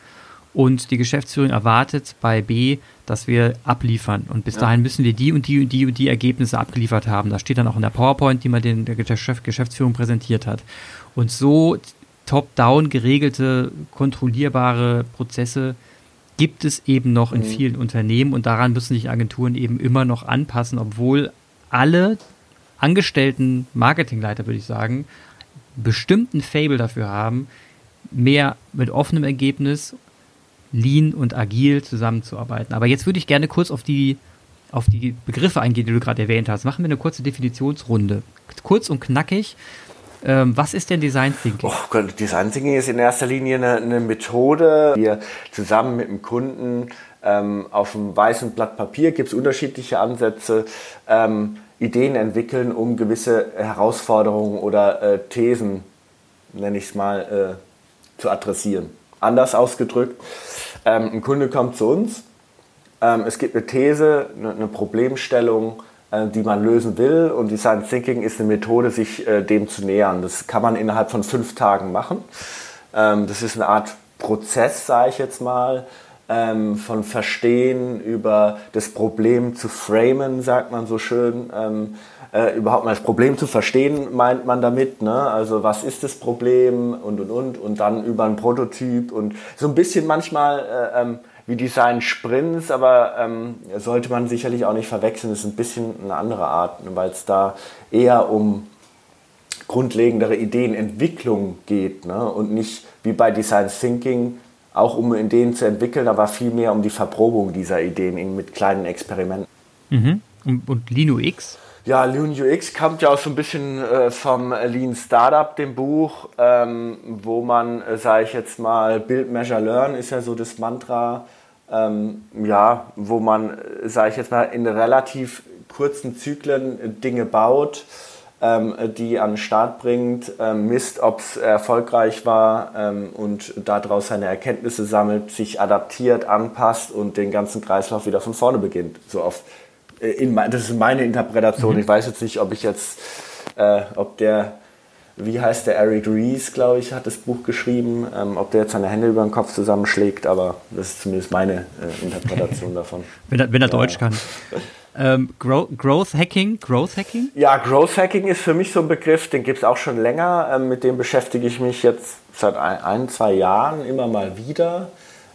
und die Geschäftsführung erwartet bei B, dass wir abliefern. Und bis ja. dahin müssen wir die und die und die und die Ergebnisse abgeliefert haben. Das steht dann auch in der PowerPoint, die man den der Geschäftsführung präsentiert hat. Und so top-down geregelte, kontrollierbare Prozesse gibt es eben noch in mhm. vielen Unternehmen und daran müssen sich Agenturen eben immer noch anpassen, obwohl alle angestellten Marketingleiter, würde ich sagen, bestimmten Fable dafür haben, mehr mit offenem Ergebnis, lean und agil zusammenzuarbeiten. Aber jetzt würde ich gerne kurz auf die, auf die Begriffe eingehen, die du gerade erwähnt hast. Machen wir eine kurze Definitionsrunde. Kurz und knackig. Ähm, was ist denn Design Thinking? Oh Gott, Design Thinking ist in erster Linie eine, eine Methode, die zusammen mit dem Kunden ähm, auf einem weißen Blatt Papier, gibt es unterschiedliche Ansätze, ähm, Ideen entwickeln, um gewisse Herausforderungen oder äh, Thesen, nenne ich es mal, äh, zu adressieren. Anders ausgedrückt, ähm, ein Kunde kommt zu uns, ähm, es gibt eine These, eine, eine Problemstellung, die man lösen will. Und Design Thinking ist eine Methode, sich äh, dem zu nähern. Das kann man innerhalb von fünf Tagen machen. Ähm, das ist eine Art Prozess, sage ich jetzt mal, ähm, von Verstehen über das Problem zu framen, sagt man so schön. Ähm, äh, überhaupt mal das Problem zu verstehen, meint man damit. Ne? Also was ist das Problem und und und und dann über ein Prototyp und so ein bisschen manchmal äh, wie Design Sprints, aber ähm, sollte man sicherlich auch nicht verwechseln. Das ist ein bisschen eine andere Art, weil es da eher um grundlegendere Ideenentwicklung geht ne? und nicht wie bei Design Thinking auch um Ideen zu entwickeln, aber vielmehr um die Verprobung dieser Ideen mit kleinen Experimenten. Mhm. Und, und Linux? Ja, Lean UX kommt ja auch so ein bisschen äh, vom Lean Startup, dem Buch, ähm, wo man, äh, sage ich jetzt mal, Build, Measure, Learn ist ja so das Mantra, ähm, ja, wo man, äh, sage ich jetzt mal, in relativ kurzen Zyklen Dinge baut, ähm, die an den Start bringt, ähm, misst, ob es erfolgreich war ähm, und daraus seine Erkenntnisse sammelt, sich adaptiert, anpasst und den ganzen Kreislauf wieder von vorne beginnt. So auf äh, das ist meine Interpretation. Mhm. Ich weiß jetzt nicht, ob ich jetzt, äh, ob der, wie heißt der, Eric Rees, glaube ich, hat das Buch geschrieben, ähm, ob der jetzt seine Hände über den Kopf zusammenschlägt, aber das ist zumindest meine äh, Interpretation davon. wenn er, wenn er ja. Deutsch kann. Ähm, Growth, Growth Hacking, Growth Hacking? Ja, Growth Hacking ist für mich so ein Begriff, den gibt es auch schon länger. Ähm, mit dem beschäftige ich mich jetzt seit ein, ein zwei Jahren immer mal wieder.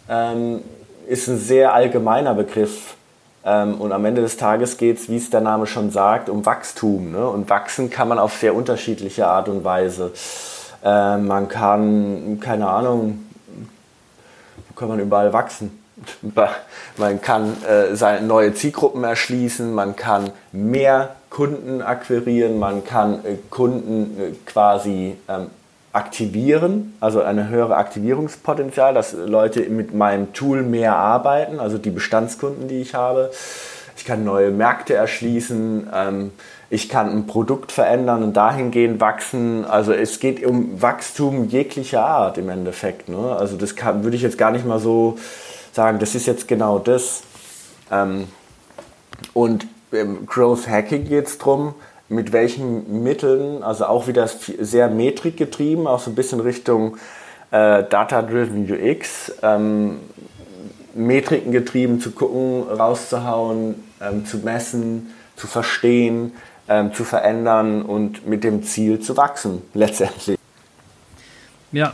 Ähm, ist ein sehr allgemeiner Begriff und am Ende des Tages geht es, wie es der Name schon sagt, um Wachstum. Ne? Und wachsen kann man auf sehr unterschiedliche Art und Weise. Ähm, man kann, keine Ahnung, wo kann man überall wachsen? Man kann äh, neue Zielgruppen erschließen, man kann mehr Kunden akquirieren, man kann äh, Kunden äh, quasi ähm, aktivieren, also eine höhere Aktivierungspotenzial, dass Leute mit meinem Tool mehr arbeiten, also die Bestandskunden, die ich habe. Ich kann neue Märkte erschließen, ähm, ich kann ein Produkt verändern und dahingehend wachsen. Also es geht um Wachstum jeglicher Art im Endeffekt. Ne? Also das kann, würde ich jetzt gar nicht mal so sagen, das ist jetzt genau das. Ähm, und im Growth Hacking geht es darum, mit welchen Mitteln, also auch wieder sehr metrikgetrieben, auch so ein bisschen Richtung äh, Data-Driven UX, ähm, Metriken getrieben, zu gucken, rauszuhauen, ähm, zu messen, zu verstehen, ähm, zu verändern und mit dem Ziel zu wachsen, letztendlich. Ja,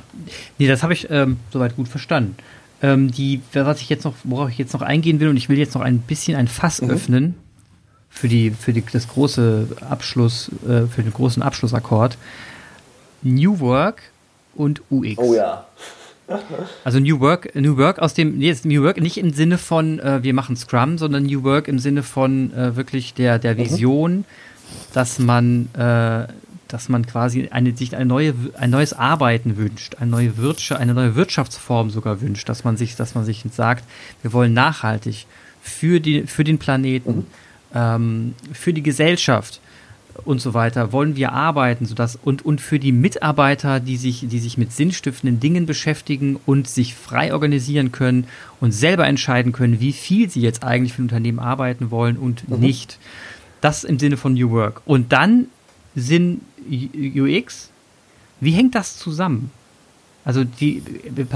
nee, das habe ich ähm, soweit gut verstanden. Ähm, die, was ich jetzt noch, worauf ich jetzt noch eingehen will, und ich will jetzt noch ein bisschen ein Fass mhm. öffnen, für die für die das große Abschluss äh, für den großen Abschlussakkord New Work und UX. Oh ja. Also New Work, New Work aus dem, nee, New Work nicht im Sinne von, äh, wir machen Scrum, sondern New Work im Sinne von äh, wirklich der, der mhm. Vision, mhm. dass man, äh, dass man quasi eine, sich eine neue, ein neues Arbeiten wünscht, eine neue Wirtschaft, eine neue Wirtschaftsform sogar wünscht, dass man sich, dass man sich sagt, wir wollen nachhaltig für die, für den Planeten, mhm ähm, für die Gesellschaft und so weiter wollen wir arbeiten, sodass und, und für die Mitarbeiter, die sich, die sich mit sinnstiftenden Dingen beschäftigen und sich frei organisieren können und selber entscheiden können, wie viel sie jetzt eigentlich für ein Unternehmen arbeiten wollen und mhm. nicht. Das im Sinne von New Work. Und dann Sinn UX. Wie hängt das zusammen? Also die,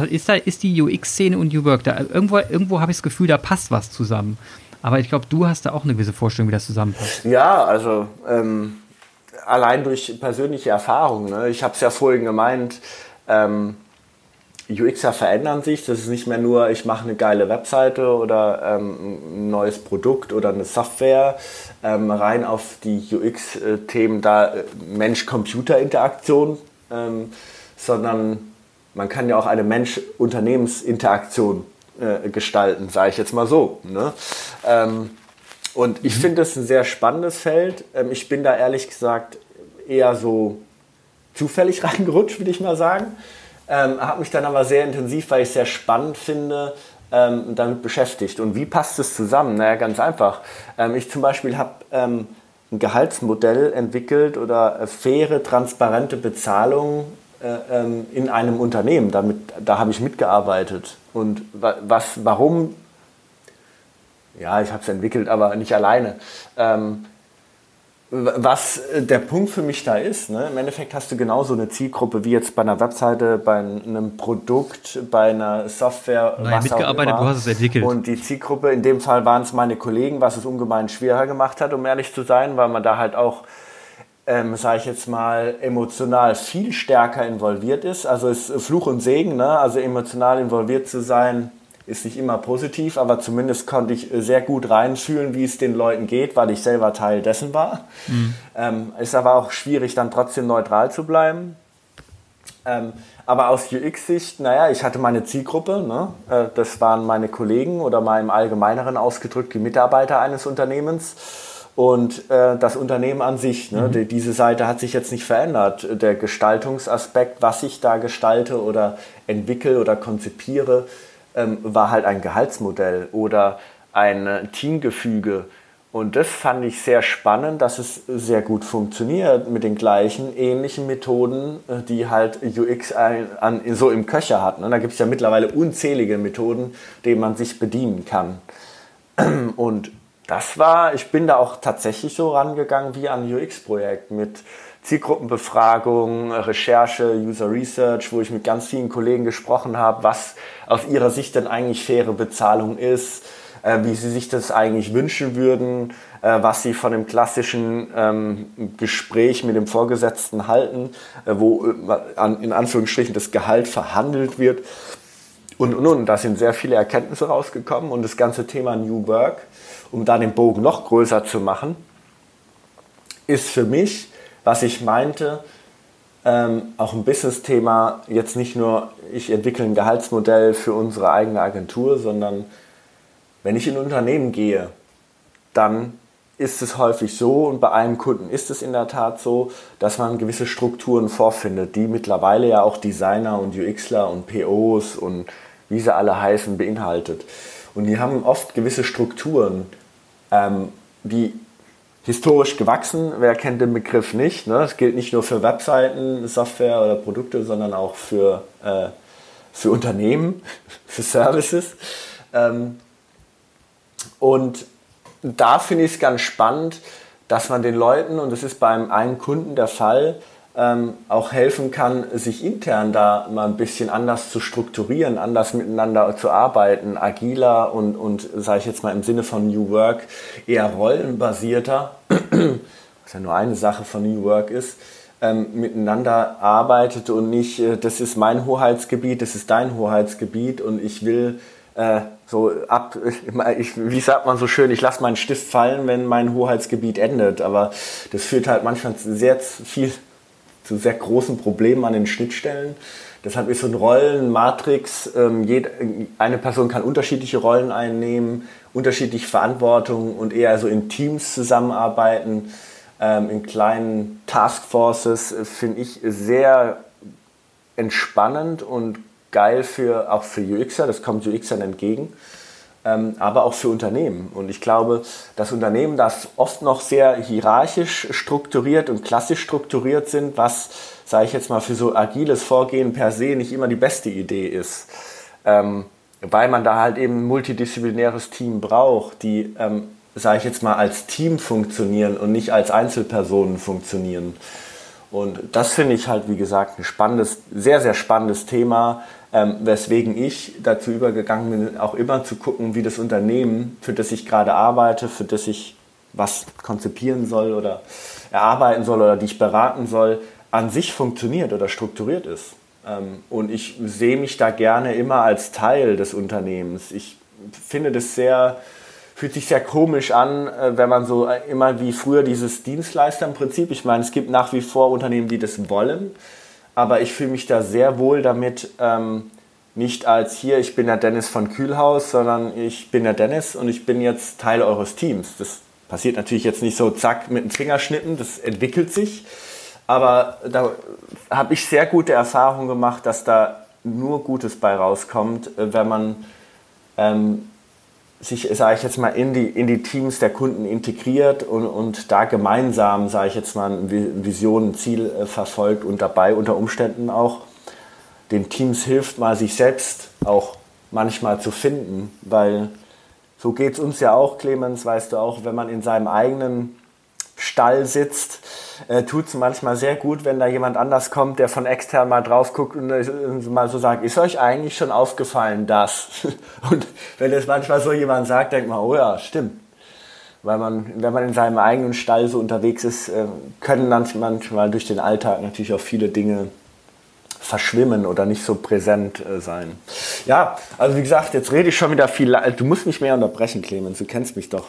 ist da ist die UX-Szene und New Work da irgendwo irgendwo habe ich das Gefühl, da passt was zusammen. Aber ich glaube, du hast da auch eine gewisse Vorstellung, wie das zusammenpasst. Ja, also ähm, allein durch persönliche Erfahrungen. Ne? Ich habe es ja vorhin gemeint, ähm, UXer verändern sich. Das ist nicht mehr nur, ich mache eine geile Webseite oder ähm, ein neues Produkt oder eine Software. Ähm, rein auf die UX-Themen da äh, Mensch-Computer-Interaktion, ähm, sondern man kann ja auch eine Mensch-Unternehmens-Interaktion äh, gestalten, sage ich jetzt mal so. Ne? Ähm, und ich mhm. finde das ein sehr spannendes Feld. Ähm, ich bin da ehrlich gesagt eher so zufällig reingerutscht, würde ich mal sagen. Ähm, habe mich dann aber sehr intensiv, weil ich es sehr spannend finde, ähm, damit beschäftigt. Und wie passt es zusammen? Naja, ganz einfach. Ähm, ich zum Beispiel habe ähm, ein Gehaltsmodell entwickelt oder äh, faire, transparente Bezahlung äh, ähm, in einem Unternehmen. Damit, da habe ich mitgearbeitet. Und was, warum? Ja, ich habe es entwickelt, aber nicht alleine. Ähm, was der Punkt für mich da ist, ne? im Endeffekt hast du genauso eine Zielgruppe wie jetzt bei einer Webseite, bei einem Produkt, bei einer Software. Nein, mitgearbeitet, du hast es entwickelt. Und die Zielgruppe, in dem Fall waren es meine Kollegen, was es ungemein schwerer gemacht hat, um ehrlich zu sein, weil man da halt auch ähm, sage ich jetzt mal, emotional viel stärker involviert ist. Also ist Fluch und Segen, ne? also emotional involviert zu sein, ist nicht immer positiv, aber zumindest konnte ich sehr gut reinfühlen, wie es den Leuten geht, weil ich selber Teil dessen war. Mhm. Ähm, ist aber auch schwierig, dann trotzdem neutral zu bleiben. Ähm, aber aus UX-Sicht, naja, ich hatte meine Zielgruppe, ne? Äh, das waren meine Kollegen oder mal im Allgemeineren ausgedrückt die Mitarbeiter eines Unternehmens und äh, das Unternehmen an sich. Ne? Mhm. Die, diese Seite hat sich jetzt nicht verändert. Der Gestaltungsaspekt, was ich da gestalte oder entwickle oder konzipiere, ähm, war halt ein Gehaltsmodell oder ein Teamgefüge und das fand ich sehr spannend, dass es sehr gut funktioniert mit den gleichen ähnlichen Methoden, äh, die halt UX an, so im Köcher hat. Und ne? da gibt es ja mittlerweile unzählige Methoden, denen man sich bedienen kann. Und das war, ich bin da auch tatsächlich so rangegangen wie an UX-Projekt mit Zielgruppenbefragung, Recherche, User Research, wo ich mit ganz vielen Kollegen gesprochen habe, was aus ihrer Sicht denn eigentlich faire Bezahlung ist äh, wie sie sich das eigentlich wünschen würden, äh, was sie von dem klassischen ähm, Gespräch mit dem Vorgesetzten halten, äh, wo äh, an, in Anführungsstrichen das Gehalt verhandelt wird. Und, und, und, da sind sehr viele Erkenntnisse rausgekommen und das ganze Thema New Work, um da den Bogen noch größer zu machen, ist für mich, was ich meinte, ähm, auch ein Business-Thema, jetzt nicht nur, ich entwickle ein Gehaltsmodell für unsere eigene Agentur, sondern wenn ich in ein Unternehmen gehe, dann ist es häufig so und bei einem Kunden ist es in der Tat so, dass man gewisse Strukturen vorfindet, die mittlerweile ja auch Designer und UXler und POs und wie sie alle heißen beinhaltet. Und die haben oft gewisse Strukturen, ähm, die historisch gewachsen, wer kennt den Begriff nicht? Ne? Das gilt nicht nur für Webseiten, Software oder Produkte, sondern auch für, äh, für Unternehmen, für Services. Ähm, und da finde ich es ganz spannend, dass man den Leuten, und das ist beim einen Kunden der Fall, ähm, auch helfen kann, sich intern da mal ein bisschen anders zu strukturieren, anders miteinander zu arbeiten, agiler und, und sage ich jetzt mal im Sinne von New Work, eher rollenbasierter, was ja nur eine Sache von New Work ist, ähm, miteinander arbeitet und nicht, äh, das ist mein Hoheitsgebiet, das ist dein Hoheitsgebiet und ich will äh, so ab, ich, wie sagt man so schön, ich lasse meinen Stift fallen, wenn mein Hoheitsgebiet endet. Aber das führt halt manchmal sehr viel zu sehr großen Problemen an den Schnittstellen. Deshalb ist so ein Rollenmatrix, ähm, eine Person kann unterschiedliche Rollen einnehmen, unterschiedliche Verantwortung und eher so in Teams zusammenarbeiten, ähm, in kleinen Taskforces, äh, finde ich sehr entspannend und geil für, auch für UXer, das kommt UXern entgegen, aber auch für Unternehmen. Und ich glaube, das Unternehmen, das oft noch sehr hierarchisch strukturiert und klassisch strukturiert sind, was, sage ich jetzt mal, für so agiles Vorgehen per se nicht immer die beste Idee ist. Ähm, weil man da halt eben ein multidisziplinäres Team braucht, die, ähm, sage ich jetzt mal, als Team funktionieren und nicht als Einzelpersonen funktionieren. Und das finde ich halt, wie gesagt, ein spannendes, sehr, sehr spannendes Thema, ähm, weswegen ich dazu übergegangen bin, auch immer zu gucken, wie das Unternehmen, für das ich gerade arbeite, für das ich was konzipieren soll oder erarbeiten soll oder die ich beraten soll, an sich funktioniert oder strukturiert ist. Ähm, und ich sehe mich da gerne immer als Teil des Unternehmens. Ich finde das sehr, fühlt sich sehr komisch an, äh, wenn man so äh, immer wie früher dieses Dienstleisterprinzip, ich meine, es gibt nach wie vor Unternehmen, die das wollen, aber ich fühle mich da sehr wohl damit, ähm, nicht als hier, ich bin der Dennis von Kühlhaus, sondern ich bin der Dennis und ich bin jetzt Teil eures Teams. Das passiert natürlich jetzt nicht so zack mit dem Fingerschnitten, das entwickelt sich. Aber da habe ich sehr gute Erfahrungen gemacht, dass da nur Gutes bei rauskommt, äh, wenn man ähm, sich, sage ich jetzt mal, in die, in die Teams der Kunden integriert und, und da gemeinsam, sage ich jetzt mal, eine Vision, ein Ziel äh, verfolgt und dabei unter Umständen auch den Teams hilft, mal sich selbst auch manchmal zu finden, weil so geht es uns ja auch, Clemens, weißt du auch, wenn man in seinem eigenen Stall sitzt, äh, tut es manchmal sehr gut, wenn da jemand anders kommt, der von extern mal drauf guckt und äh, mal so sagt, ist euch eigentlich schon aufgefallen, das? und wenn das manchmal so jemand sagt, denkt man, oh ja, stimmt. Weil man, wenn man in seinem eigenen Stall so unterwegs ist, äh, können manchmal durch den Alltag natürlich auch viele Dinge verschwimmen oder nicht so präsent äh, sein. Ja, also wie gesagt, jetzt rede ich schon wieder viel. Du musst mich mehr unterbrechen, Clemens, du kennst mich doch.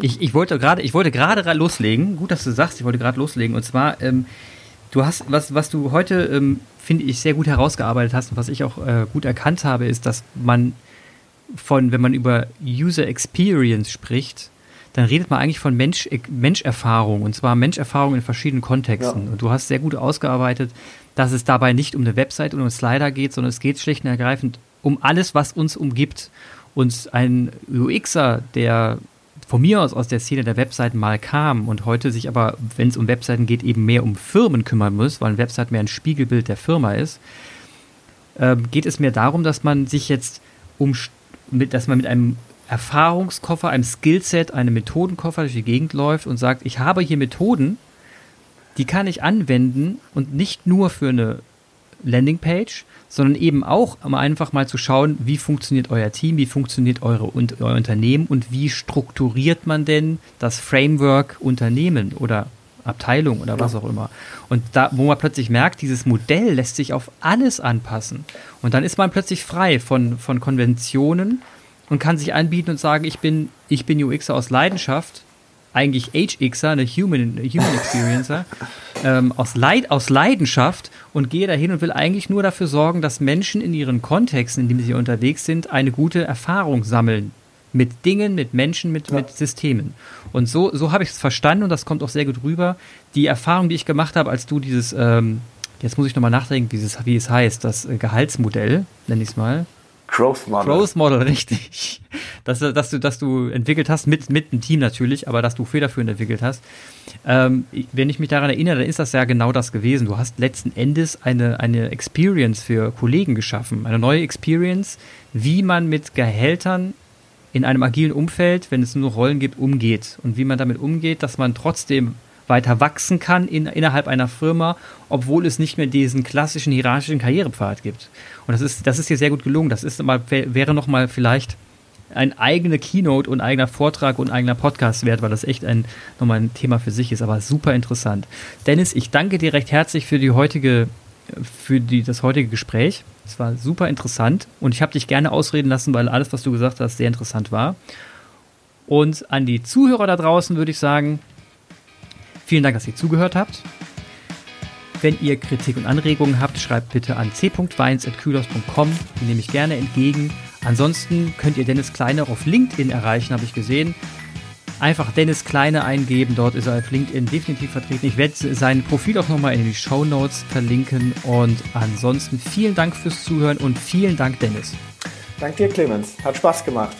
Ich, ich wollte gerade, ich wollte gerade loslegen. Gut, dass du sagst, ich wollte gerade loslegen. Und zwar, ähm, Du hast, was, was du heute, ähm, finde ich, sehr gut herausgearbeitet hast und was ich auch äh, gut erkannt habe, ist, dass man von, wenn man über User Experience spricht, dann redet man eigentlich von Mensch, Menscherfahrung und zwar Menscherfahrung in verschiedenen Kontexten. Ja. Und du hast sehr gut ausgearbeitet, dass es dabei nicht um eine Website und um Slider geht, sondern es geht schlicht und ergreifend um alles, was uns umgibt. Und ein UXer, der von mir aus aus der Szene der Webseiten mal kam und heute sich aber, wenn es um Webseiten geht, eben mehr um Firmen kümmern muss, weil eine Website mehr ein Spiegelbild der Firma ist, äh, geht es mir darum, dass man sich jetzt um, mit, dass man mit einem Erfahrungskoffer, einem Skillset, einem Methodenkoffer durch die Gegend läuft und sagt, ich habe hier Methoden, die kann ich anwenden und nicht nur für eine Landingpage, sondern eben auch, um einfach mal zu schauen, wie funktioniert euer Team, wie funktioniert eure, und, euer Unternehmen und wie strukturiert man denn das Framework Unternehmen oder Abteilung oder was auch immer. Und da, wo man plötzlich merkt, dieses Modell lässt sich auf alles anpassen. Und dann ist man plötzlich frei von, von Konventionen und kann sich anbieten und sagen, ich bin, ich bin UXer aus Leidenschaft eigentlich HXer, eine Human, Human Experiencer, ähm, aus, Leid, aus Leidenschaft und gehe dahin und will eigentlich nur dafür sorgen, dass Menschen in ihren Kontexten, in denen sie unterwegs sind, eine gute Erfahrung sammeln. Mit Dingen, mit Menschen, mit, ja. mit Systemen. Und so, so habe ich es verstanden und das kommt auch sehr gut rüber. Die Erfahrung, die ich gemacht habe, als du dieses, ähm, jetzt muss ich nochmal nachdenken, wie es, wie es heißt, das Gehaltsmodell, nenne ich es mal, Growth Model. Growth Model, richtig. Dass, dass, du, dass du entwickelt hast, mit, mit einem Team natürlich, aber dass du federführend entwickelt hast. Ähm, wenn ich mich daran erinnere, dann ist das ja genau das gewesen. Du hast letzten Endes eine, eine Experience für Kollegen geschaffen. Eine neue Experience, wie man mit Gehältern in einem agilen Umfeld, wenn es nur Rollen gibt, umgeht. Und wie man damit umgeht, dass man trotzdem weiter wachsen kann in, innerhalb einer Firma, obwohl es nicht mehr diesen klassischen hierarchischen Karrierepfad gibt. Und das ist, das ist hier sehr gut gelungen. Das ist mal, wäre nochmal vielleicht ein eigener Keynote und eigener Vortrag und eigener Podcast wert, weil das echt ein, nochmal ein Thema für sich ist, aber super interessant. Dennis, ich danke dir recht herzlich für die heutige, für die, das heutige Gespräch. Es war super interessant und ich habe dich gerne ausreden lassen, weil alles, was du gesagt hast, sehr interessant war. Und an die Zuhörer da draußen würde ich sagen, Vielen Dank, dass ihr zugehört habt. Wenn ihr Kritik und Anregungen habt, schreibt bitte an c.weins.kühlers.com. Die nehme ich gerne entgegen. Ansonsten könnt ihr Dennis Kleine auf LinkedIn erreichen, habe ich gesehen. Einfach Dennis Kleine eingeben, dort ist er auf LinkedIn definitiv vertreten. Ich werde sein Profil auch nochmal in die Show Notes verlinken. Und ansonsten vielen Dank fürs Zuhören und vielen Dank, Dennis. Danke dir, Clemens. Hat Spaß gemacht.